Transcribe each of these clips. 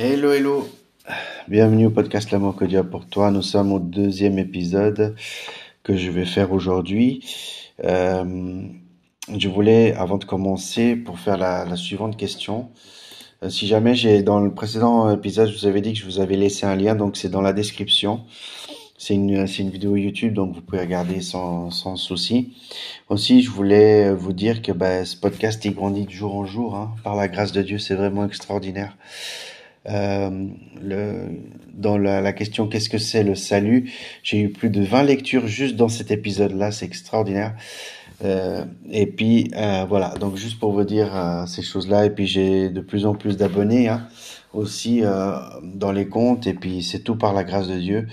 Hello, hello. Bienvenue au podcast L'amour que Dieu a pour toi. Nous sommes au deuxième épisode que je vais faire aujourd'hui. Euh, je voulais, avant de commencer, pour faire la, suivante question. Euh, si jamais j'ai, dans le précédent épisode, je vous avais dit que je vous avais laissé un lien, donc c'est dans la description. C'est une, vidéo YouTube, donc vous pouvez regarder sans, souci. Aussi, je voulais vous dire que ben, ce podcast, il grandit de jour en jour. Hein. Par la grâce de Dieu, c'est vraiment extraordinaire. Euh, dans la, question qu'est-ce que c'est le salut, j'ai eu plus de 20 lectures juste dans cet épisode-là, c'est extraordinaire. Euh, et puis euh, voilà, donc juste pour vous dire ces choses-là, et puis j'ai de plus en plus d'abonnés hein, aussi dans les comptes, et puis c'est tout par la grâce de Dieu.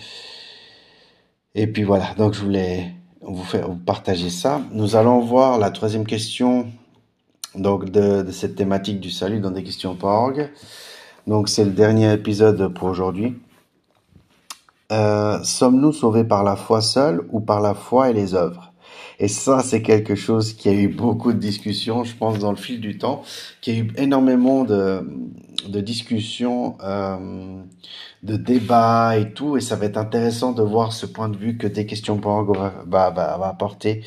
Et puis voilà, donc je voulais vous faire vous partager ça. Nous allons voir la troisième question donc de, de cette thématique du salut dans des questions.org. Donc c'est le dernier épisode pour aujourd'hui. Euh, Sommes-nous sauvés par la foi seule ou par la foi et les œuvres? Et ça, c'est quelque chose qui a eu beaucoup de discussions, je pense, dans le fil du temps, qui a eu énormément de, de discussions, euh, de débats et tout, et ça va être intéressant de voir ce point de vue que des questions va, va, va apporter.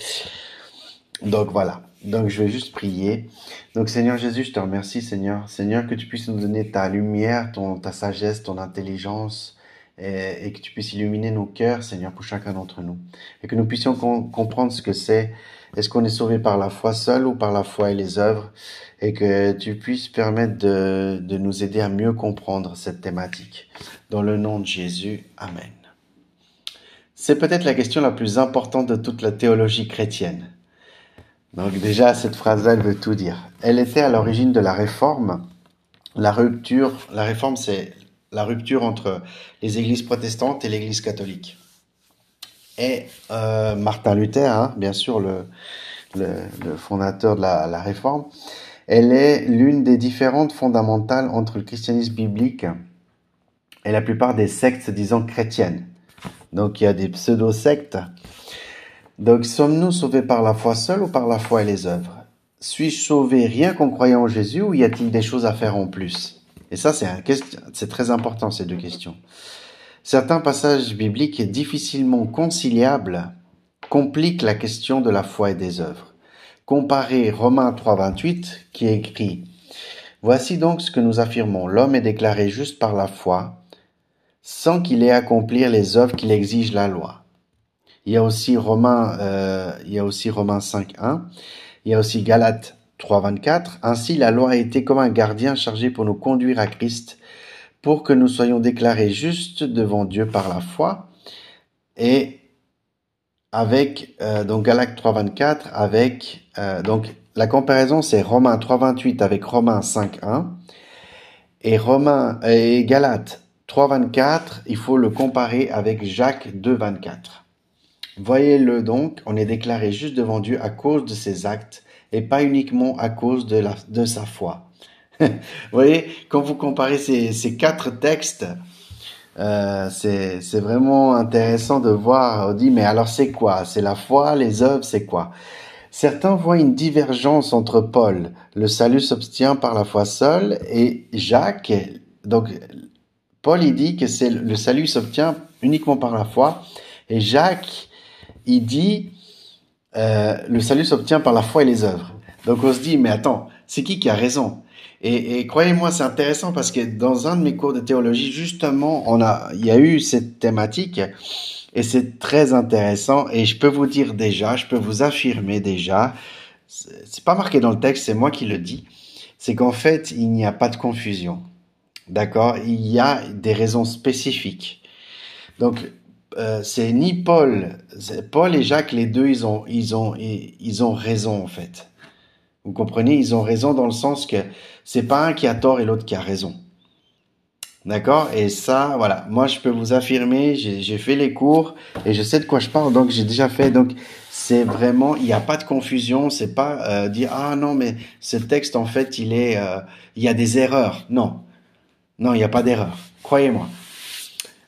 Donc voilà. Donc je vais juste prier. Donc Seigneur Jésus, je te remercie Seigneur. Seigneur, que tu puisses nous donner ta lumière, ton, ta sagesse, ton intelligence, et, et que tu puisses illuminer nos cœurs, Seigneur, pour chacun d'entre nous. Et que nous puissions com comprendre ce que c'est. Est-ce qu'on est sauvé par la foi seule ou par la foi et les œuvres? Et que tu puisses permettre de, de nous aider à mieux comprendre cette thématique. Dans le nom de Jésus, Amen. C'est peut-être la question la plus importante de toute la théologie chrétienne. Donc déjà, cette phrase-là, elle veut tout dire. Elle était à l'origine de la réforme. La rupture, la réforme, c'est la rupture entre les églises protestantes et l'église catholique. Et euh, Martin Luther, hein, bien sûr, le, fondateur de la, la réforme, elle est l'une des différentes fondamentales entre le christianisme biblique et la plupart des sectes disant chrétiennes. Donc il y a des pseudo-sectes donc, sommes-nous sauvés par la foi seule ou par la foi et les œuvres? Suis-je sauvé rien qu'en croyant en Jésus ou y a-t-il des choses à faire en plus? Et ça, c'est un c'est très important ces deux questions. Certains passages bibliques difficilement conciliables compliquent la question de la foi et des œuvres. Comparez Romains 3.28 qui écrit Voici donc ce que nous affirmons. L'homme est déclaré juste par la foi, sans qu'il ait à accomplir les œuvres qu'il exige la loi. Il y a aussi Romains, euh, il y a aussi Romains 5.1. Il y a aussi Galates 3.24. Ainsi, la loi a été comme un gardien chargé pour nous conduire à Christ, pour que nous soyons déclarés justes devant Dieu par la foi. Et avec euh, Galates 3.24 avec euh, la comparaison c'est Romains 3.28 avec Romains 5.1 et Romains et Galates 3.24 il faut le comparer avec Jacques 2.24. Voyez-le donc, on est déclaré juste devant Dieu à cause de ses actes et pas uniquement à cause de, sa foi. vous voyez, quand vous comparez ces, quatre textes, euh, c'est vraiment intéressant de voir, on dit, mais alors c'est quoi? C'est la foi, les œuvres, c'est quoi? Certains voient une divergence entre Paul, le salut s'obtient par la foi seule, et Jacques, donc Paul il dit que le salut s'obtient uniquement par la foi, et Jacques il dit euh, le salut s'obtient par la foi et les œuvres. Donc on se dit, mais attends, c'est qui qui a raison? Et, et croyez-moi, c'est intéressant parce que dans un de mes cours de théologie, justement, on a, il y a eu cette thématique et c'est très intéressant. Et je peux vous dire déjà, je peux vous affirmer déjà, c'est pas marqué dans le texte, c'est moi qui le dis, c'est qu'en fait, il n'y a pas de confusion. D'accord? Il y a des raisons spécifiques. Donc, euh, c'est ni Paul, Paul et Jacques, les deux, ils ont, ils ont, ils ont raison en fait. Vous comprenez Ils ont raison dans le sens que c'est pas un qui a tort et l'autre qui a raison. D'accord? Et ça, voilà. Moi, je peux vous affirmer, j'ai fait les cours et je sais de quoi je parle. Donc, j'ai déjà fait. Donc, c'est vraiment, il n'y a pas de confusion. C'est pas euh, dire ah non, mais ce texte en fait, il est, euh, il y a des erreurs. Non, non, il n'y a pas d'erreur. Croyez-moi.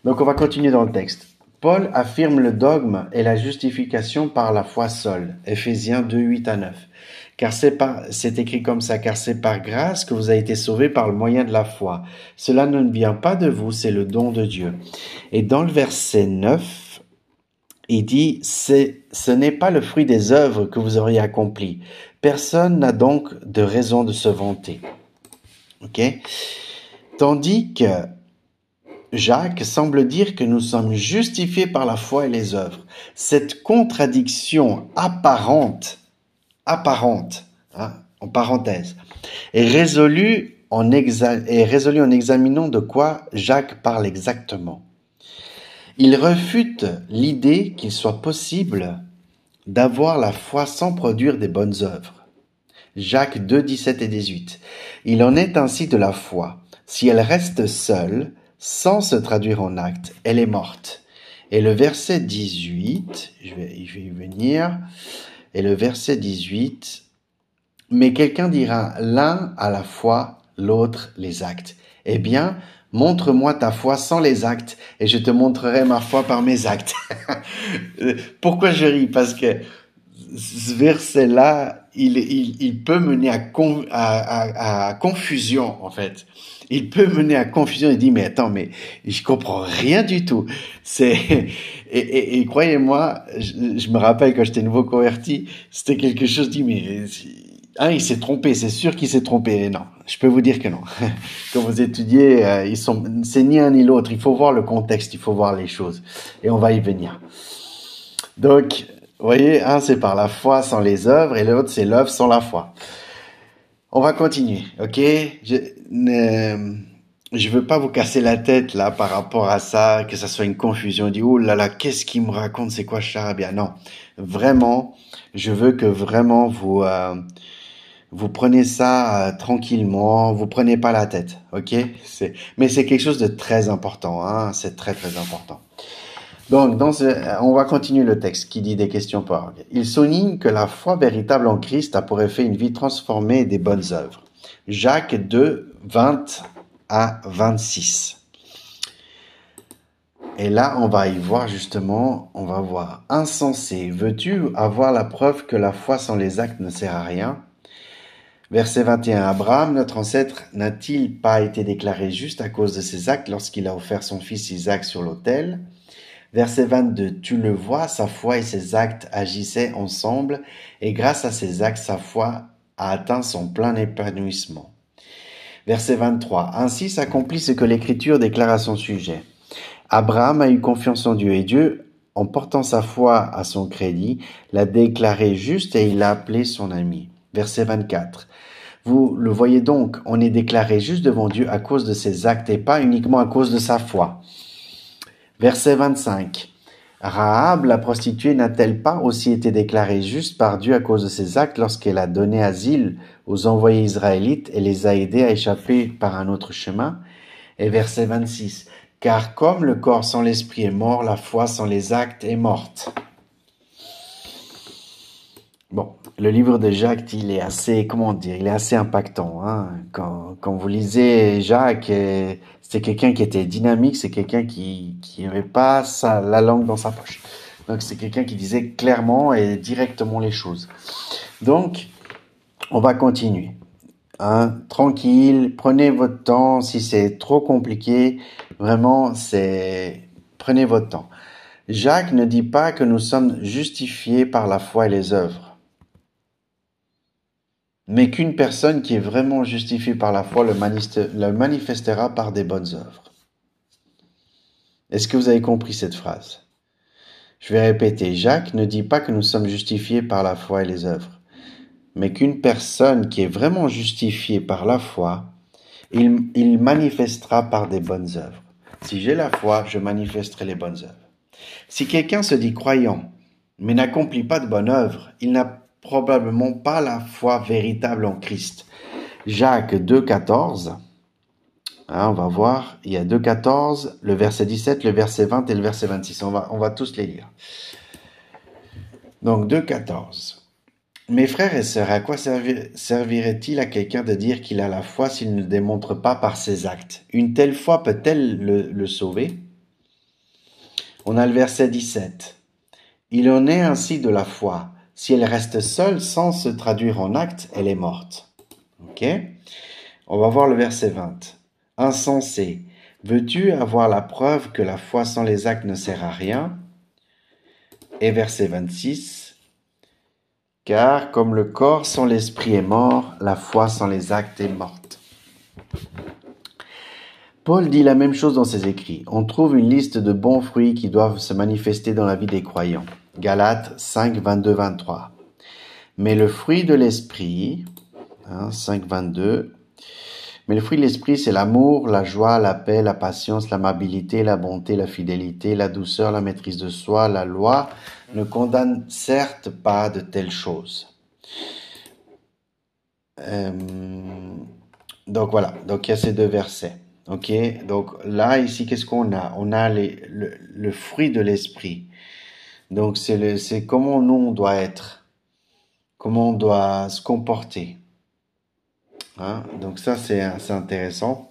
Donc, on va continuer dans le texte. Paul affirme le dogme et la justification par la foi seule. Ephésiens 2, 8 à 9. car c'est écrit comme ça, car c'est par grâce que vous avez été sauvés par le moyen de la foi. Cela ne vient pas de vous, c'est le don de Dieu. Et dans le verset 9, il dit, ce n'est pas le fruit des œuvres que vous auriez accompli. Personne n'a donc de raison de se vanter. Ok? Tandis que Jacques semble dire que nous sommes justifiés par la foi et les œuvres. Cette contradiction apparente, apparente, hein, en parenthèse, est résolue en, est résolue en examinant de quoi Jacques parle exactement. Il refute l'idée qu'il soit possible d'avoir la foi sans produire des bonnes œuvres. Jacques 2, 17 et 18. Il en est ainsi de la foi. Si elle reste seule, sans se traduire en acte, elle est morte. Et le verset 18, je vais, je vais y venir, et le verset 18, mais quelqu'un dira l'un à la fois, l'autre les actes. Eh bien, montre-moi ta foi sans les actes, et je te montrerai ma foi par mes actes. Pourquoi je ris? Parce que ce verset-là, il, il, il, peut mener à, à, à, confusion, en fait. Il peut mener à confusion. Il dit, mais attends, mais je comprends rien du tout. C'est et, et, et croyez-moi, je, je, me rappelle quand j'étais nouveau converti, c'était quelque chose. dit, mais hein, il s'est trompé. C'est sûr qu'il s'est trompé. Non, je peux vous dire que non. Quand vous étudiez, euh, ils sont, c'est ni un ni l'autre. Il faut voir le contexte. Il faut voir les choses. Et on va y venir. Donc, vous voyez, un c'est par la foi sans les œuvres et l'autre c'est l'œuvre sans la foi. On va continuer, ok? Je ne je veux pas vous casser la tête là par rapport à ça, que ça soit une confusion. On dit oh là là, qu'est-ce qu'il me raconte C'est quoi charabia? Non, vraiment, je veux que vraiment vous euh, vous prenez ça euh, tranquillement, vous prenez pas la tête, ok? C'est mais c'est quelque chose de très important, hein C'est très très important. Donc, ce, on va continuer le texte qui dit des questions par Il souligne que la foi véritable en Christ a pour effet une vie transformée et des bonnes œuvres. Jacques 2, 20 à 26. Et là, on va y voir justement, on va voir insensé. Veux-tu avoir la preuve que la foi sans les actes ne sert à rien? Verset 21. Abraham, notre ancêtre, n'a-t-il pas été déclaré juste à cause de ses actes lorsqu'il a offert son fils Isaac sur l'autel? Verset 22. Tu le vois, sa foi et ses actes agissaient ensemble, et grâce à ses actes, sa foi a atteint son plein épanouissement. Verset 23. Ainsi s'accomplit ce que l'Écriture déclare à son sujet. Abraham a eu confiance en Dieu, et Dieu, en portant sa foi à son crédit, l'a déclaré juste et il l'a appelé son ami. Verset 24. Vous le voyez donc, on est déclaré juste devant Dieu à cause de ses actes et pas uniquement à cause de sa foi. Verset 25. Rahab, la prostituée, n'a-t-elle pas aussi été déclarée juste par Dieu à cause de ses actes lorsqu'elle a donné asile aux envoyés israélites et les a aidés à échapper par un autre chemin? Et verset 26. Car comme le corps sans l'esprit est mort, la foi sans les actes est morte. Bon, le livre de Jacques, il est assez, comment dire, il est assez impactant. Hein. Quand, quand vous lisez Jacques, euh, c'est quelqu'un qui était dynamique, c'est quelqu'un qui qui avait pas sa, la langue dans sa poche. Donc c'est quelqu'un qui disait clairement et directement les choses. Donc, on va continuer. Hein, tranquille, prenez votre temps. Si c'est trop compliqué, vraiment, c'est prenez votre temps. Jacques ne dit pas que nous sommes justifiés par la foi et les œuvres mais qu'une personne qui est vraiment justifiée par la foi le, manifestera par des bonnes œuvres. Est-ce que vous avez compris cette phrase? Je vais répéter. Jacques ne dit pas que nous sommes justifiés par la foi et les œuvres, mais qu'une personne qui est vraiment justifiée par la foi, il, il manifestera par des bonnes œuvres. Si j'ai la foi, je manifesterai les bonnes œuvres. Si quelqu'un se dit croyant, mais n'accomplit pas de bonnes œuvres, il n'a probablement pas la foi véritable en Christ. Jacques 2,14. Hein, on va voir, il y a 2,14, le verset 17, le verset 20 et le verset 26. On va, on va tous les lire. Donc 2,14. Mes frères et sœurs, à quoi servirait-il à quelqu'un de dire qu'il a la foi s'il ne démontre pas par ses actes? Une telle foi peut-elle le, le sauver? On a le verset 17. Il en est ainsi de la foi. Si elle reste seule sans se traduire en acte, elle est morte. Ok? On va voir le verset 20. Insensé, veux-tu avoir la preuve que la foi sans les actes ne sert à rien? Et verset 26. Car comme le corps sans l'esprit est mort, la foi sans les actes est morte. Paul dit la même chose dans ses écrits. On trouve une liste de bons fruits qui doivent se manifester dans la vie des croyants. Galates 5, 22, 23. Mais le fruit de l'esprit, hein, 5, 22, mais le fruit de l'esprit, c'est l'amour, la joie, la paix, la patience, l'amabilité, la bonté, la fidélité, la douceur, la maîtrise de soi. La loi ne condamne certes pas de telles choses. Euh, donc voilà, donc il y a ces deux versets. Ok, donc là, ici, qu'est-ce qu'on a? On a les, le, fruit de l'esprit. Donc c'est comment nous on doit être, comment on doit se comporter. Hein? Donc ça, c'est intéressant.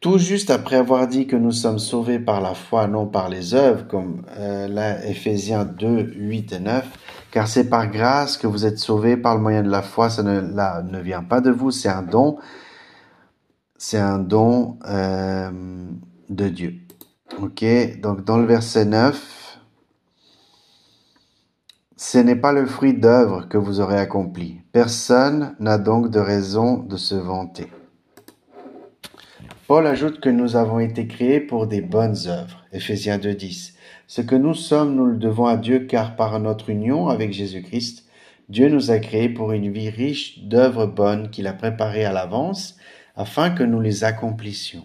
Tout juste après avoir dit que nous sommes sauvés par la foi, non par les œuvres, comme euh, là, Ephésiens 2, 8 et 9, car c'est par grâce que vous êtes sauvés par le moyen de la foi, ça ne, ne vient pas de vous, c'est un don, c'est un don euh, de Dieu. Ok, donc dans le verset 9, ce n'est pas le fruit d'œuvre que vous aurez accompli. Personne n'a donc de raison de se vanter. Paul ajoute que nous avons été créés pour des bonnes œuvres. Ephésiens 2.10. Ce que nous sommes, nous le devons à Dieu car par notre union avec Jésus-Christ, Dieu nous a créés pour une vie riche d'œuvres bonnes qu'il a préparées à l'avance afin que nous les accomplissions.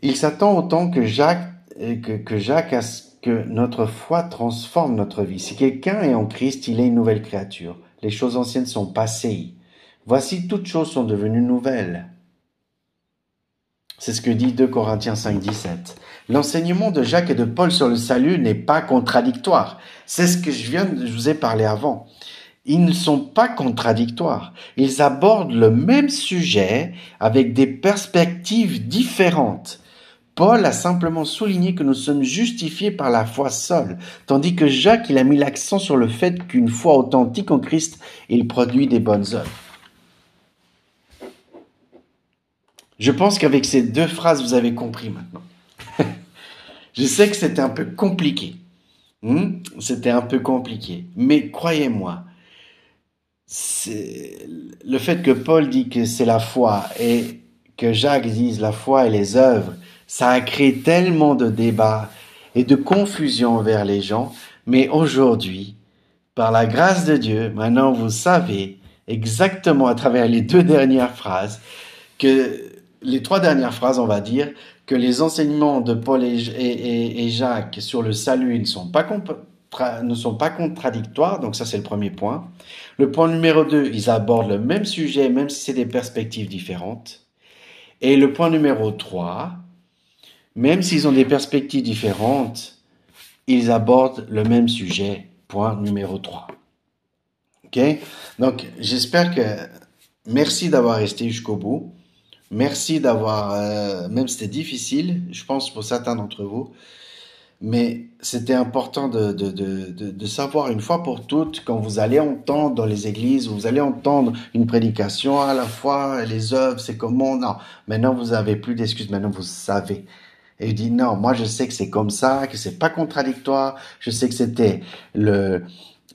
Il s'attend autant que Jacques, euh, que, que Jacques que notre foi transforme notre vie. Si quelqu'un est en Christ, il est une nouvelle créature. Les choses anciennes sont passées. Voici toutes choses sont devenues nouvelles. C'est ce que dit 2 Corinthiens 5, 17. L'enseignement de Jacques et de Paul sur le salut n'est pas contradictoire. C'est ce que je viens vous ai parlé avant ils ne sont pas contradictoires. Ils abordent le même sujet avec des perspectives différentes. Paul a simplement souligné que nous sommes justifiés par la foi seule, tandis que Jacques, il a mis l'accent sur le fait qu'une foi authentique en Christ, il produit des bonnes œuvres. Je pense qu'avec ces deux phrases, vous avez compris maintenant. Je sais que c'était un peu compliqué. Hmm? C'était un peu compliqué. Mais croyez-moi, le fait que Paul dit que c'est la foi et que Jacques dise la foi et les œuvres, ça a créé tellement de débats et de confusion vers les gens. Mais aujourd'hui, par la grâce de Dieu, maintenant vous savez exactement à travers les deux dernières phrases que les trois dernières phrases, on va dire, que les enseignements de Paul et, Jacques sur le salut ne sont pas contradictoires, donc ça c'est le premier point. Le point numéro 2, ils abordent le même sujet, même si c'est des perspectives différentes. Et le point numéro 3, même s'ils ont des perspectives différentes, ils abordent le même sujet, point numéro 3. Ok? Donc j'espère que, merci d'avoir resté jusqu'au bout. Merci d'avoir, euh, même c'était difficile, je pense pour certains d'entre vous, mais c'était important de, de, de, de, savoir une fois pour toutes, quand vous allez entendre dans les églises, vous allez entendre une prédication à la fois, les œuvres, c'est comment, non, maintenant vous avez plus d'excuses, maintenant vous savez. Et il dit non, moi je sais que c'est comme ça, que c'est pas contradictoire, je sais que c'était le,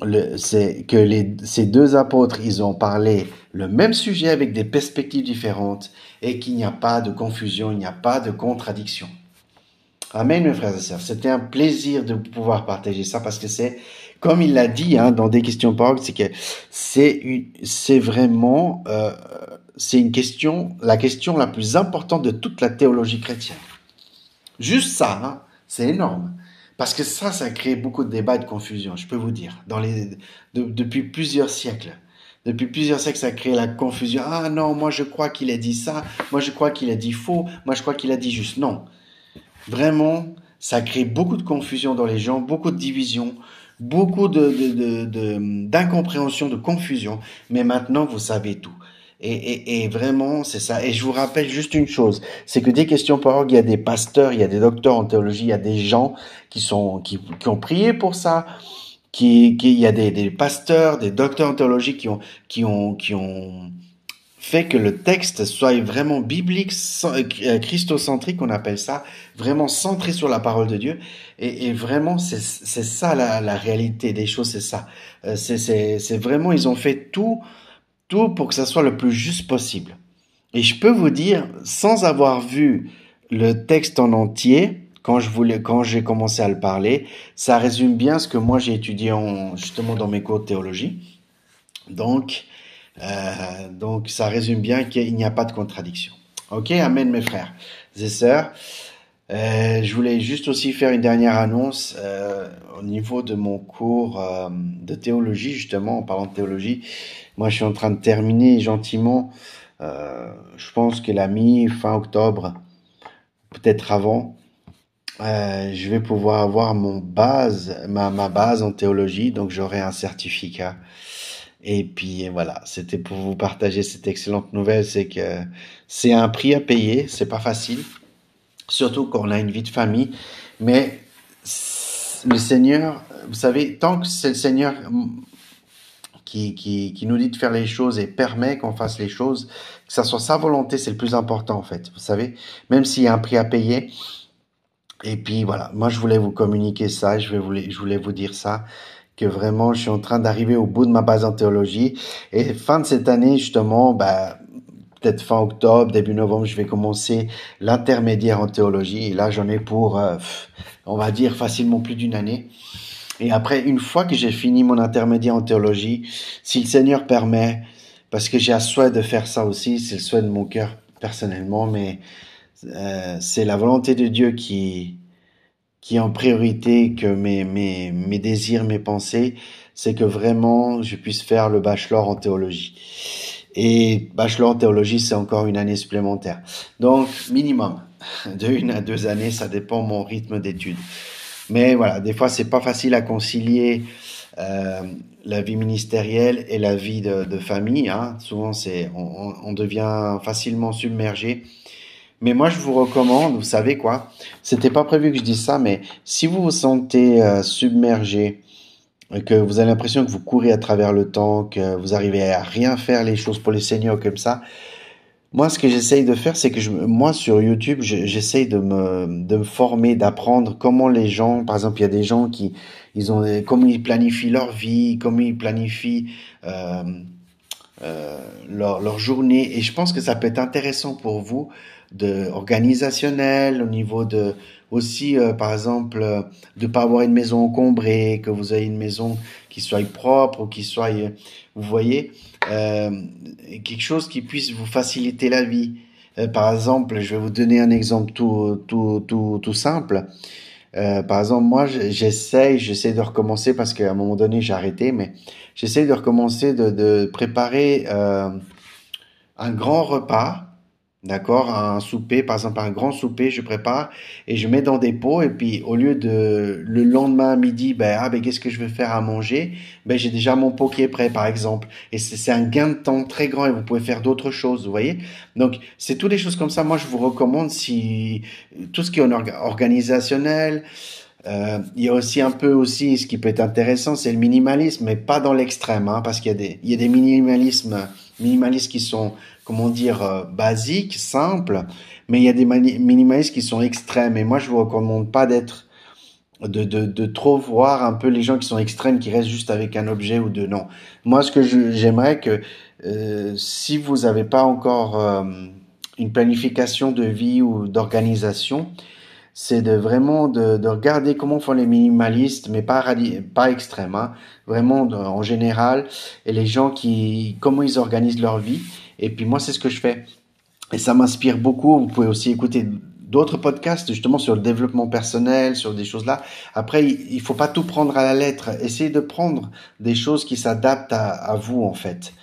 le c'est que les, ces deux apôtres, ils ont parlé le même sujet avec des perspectives différentes et qu'il n'y a pas de confusion, il n'y a pas de contradiction. Amen, mes frères et sœurs. C'était un plaisir de pouvoir partager ça parce que c'est, comme il l'a dit hein, dans des questions paroles, c'est que c'est c'est vraiment, euh, c'est une question, la question la plus importante de toute la théologie chrétienne. Juste ça, hein, c'est énorme. Parce que ça, ça crée beaucoup de débats et de confusion, je peux vous dire, depuis plusieurs siècles. Depuis plusieurs siècles, ça crée la confusion. Ah non, moi je crois qu'il a dit ça, moi je crois qu'il a dit faux, moi je crois qu'il a dit juste. Non, Vraiment, ça crée beaucoup de confusion dans les gens, beaucoup de division, beaucoup d'incompréhension, de, confusion. Mais maintenant, vous savez tout. Et, vraiment, c'est ça. Et je vous rappelle juste une chose, c'est que des questions par orgue, il y a des pasteurs, il y a des docteurs en théologie, il y a des gens qui sont qui, ont prié pour ça, qui, il y a des, pasteurs, des docteurs en théologie qui ont, qui ont, qui ont fait que le texte soit vraiment biblique, euh, christocentrique, on appelle ça, vraiment centré sur la parole de Dieu. Et, et vraiment, c'est ça la, la, réalité des choses, c'est ça. Euh, c'est vraiment, ils ont fait tout, pour que ça soit le plus juste possible. Et je peux vous dire, sans avoir vu le texte en entier, quand je voulais, quand j'ai commencé à le parler, ça résume bien ce que moi j'ai étudié en, justement dans mes cours de théologie. Donc, euh, donc, ça résume bien qu'il n'y a pas de contradiction. Ok, amen mes frères et sœurs. Euh, je voulais juste aussi faire une dernière annonce euh, au niveau de mon cours de théologie, justement, en parlant de théologie. Moi, je suis en train de terminer gentiment. Euh, je pense que la mi-fin octobre, peut-être avant, je vais pouvoir avoir mon base, ma, ma base en théologie, donc j'aurai un certificat et puis voilà, c'était pour vous partager cette excellente nouvelle, c'est que c'est un prix à payer, c'est pas facile, surtout quand on a une vie de famille, mais le Seigneur, vous savez, tant que c'est le Seigneur qui, nous dit de faire les choses et permet qu'on fasse les choses, que ça soit sa volonté, c'est le plus important en fait, vous savez, même s'il y a un prix à payer. Et puis voilà, moi je voulais vous communiquer ça, je voulais vous dire ça que vraiment je suis en train d'arriver au bout de ma base en théologie. Et fin de cette année, justement, bah, peut-être fin octobre, début novembre, je vais commencer l'intermédiaire en théologie. Et là, j'en ai pour, euh, on va dire, facilement plus d'une année. Et après, une fois que j'ai fini mon intermédiaire en théologie, si le Seigneur permet, parce que j'ai un souhait de faire ça aussi, c'est le souhait de mon cœur personnellement, mais euh, c'est la volonté de Dieu qui, qui est en priorité que mes, mes, mes désirs, mes pensées, c'est que vraiment je puisse faire le bachelor en théologie. Et bachelor en théologie, c'est encore une année supplémentaire. Donc, minimum de une à deux années, ça dépend mon rythme d'études. Mais voilà, des fois, c'est pas facile à concilier euh, la vie ministérielle et la vie de, famille. Hein. Souvent, c'est on, on, devient facilement submergé mais moi, je vous recommande, vous savez quoi, c'était pas prévu que je dise ça, mais si vous vous sentez euh, submergé, que vous avez l'impression que vous courez à travers le temps, que vous arrivez à rien faire les choses pour les seigneurs comme ça, moi, ce que j'essaye de faire, c'est que je, moi, sur YouTube, j'essaye de me, de me former, d'apprendre comment les gens, par exemple, il y a des gens qui, ils ont, comment ils planifient leur vie, comment ils planifient euh, euh, leur, leur journée, et je pense que ça peut être intéressant pour vous de organisationnel, au niveau de aussi euh, par exemple euh, de pas avoir une maison encombrée, que vous ayez une maison qui soit propre ou qui soit euh, vous voyez quelque chose qui puisse vous faciliter la vie. par exemple, je vais vous donner un exemple tout tout tout tout simple. par exemple, moi, j'essaye, j'essaie de recommencer parce qu'à un moment donné, j'ai arrêté, mais j'essaie de recommencer de, de préparer un grand repas D'accord Un souper, par exemple un grand souper, je prépare et je mets dans des pots et puis au lieu de le lendemain midi, ben, ah, ben qu'est-ce que je vais faire à manger? Ben j'ai déjà mon pot qui est prêt par exemple. Et c'est un gain de temps très grand et vous pouvez faire d'autres choses, vous voyez? Donc c'est toutes les choses comme ça. Moi je vous recommande si tout ce qui est organisationnel, euh, il y a aussi un peu aussi ce qui peut être intéressant, c'est le minimalisme, mais pas dans l'extrême, hein, parce qu'il y a des y a des minimalismes minimalistes qui sont comment dire, euh, basiques, simples, mais il y a des minimalistes qui sont extrêmes. Et moi, je vous recommande pas d'être, de, de, de, trop voir un peu les gens qui sont extrêmes, qui restent juste avec un objet ou deux. Non. Moi, ce que j'aimerais que, euh, si vous n'avez pas encore euh, une planification de vie ou d'organisation, c'est de vraiment de, de, regarder comment font les minimalistes, mais pas pas extrêmes, hein, vraiment en général, et les gens qui comment ils organisent leur vie et puis moi, c'est ce que je fais. Et ça m'inspire beaucoup. Vous pouvez aussi écouter d'autres podcasts justement sur le développement personnel, sur des choses là. Après, il faut pas tout prendre à la lettre. Essayez de prendre des choses qui s'adaptent à, vous en fait.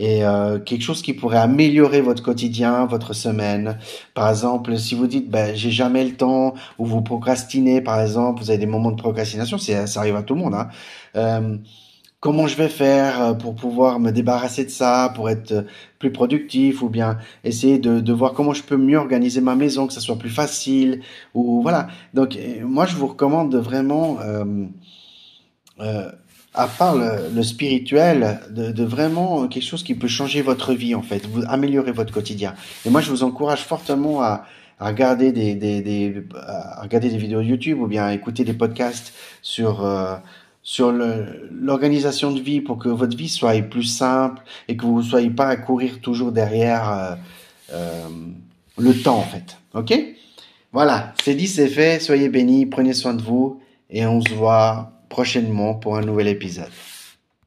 Et euh, quelque chose qui pourrait améliorer votre quotidien, votre semaine. Par exemple, si vous dites ben j'ai jamais le temps ou vous procrastinez, par exemple, vous avez des moments de procrastination, ça arrive à tout le monde. Hein. Euh, comment je vais faire euh, pour pouvoir me débarrasser de ça, pour être euh, plus productif, ou bien essayer de, de voir comment je peux mieux organiser ma maison, que ça soit plus facile, ou voilà. Donc euh, moi je vous recommande de vraiment euh, euh, à part le, spirituel, de, vraiment quelque chose qui peut changer votre vie en fait, vous améliorer votre quotidien. Et moi, je vous encourage fortement à, regarder des, des, regarder des vidéos YouTube ou bien à écouter des podcasts sur euh, sur l'organisation de vie pour que votre vie soit plus simple et que vous ne soyez pas à courir toujours derrière euh, euh, le temps en fait. Ok? Voilà, c'est dit, c'est fait. Soyez bénis, prenez soin de vous et on se voit prochainement pour un nouvel épisode.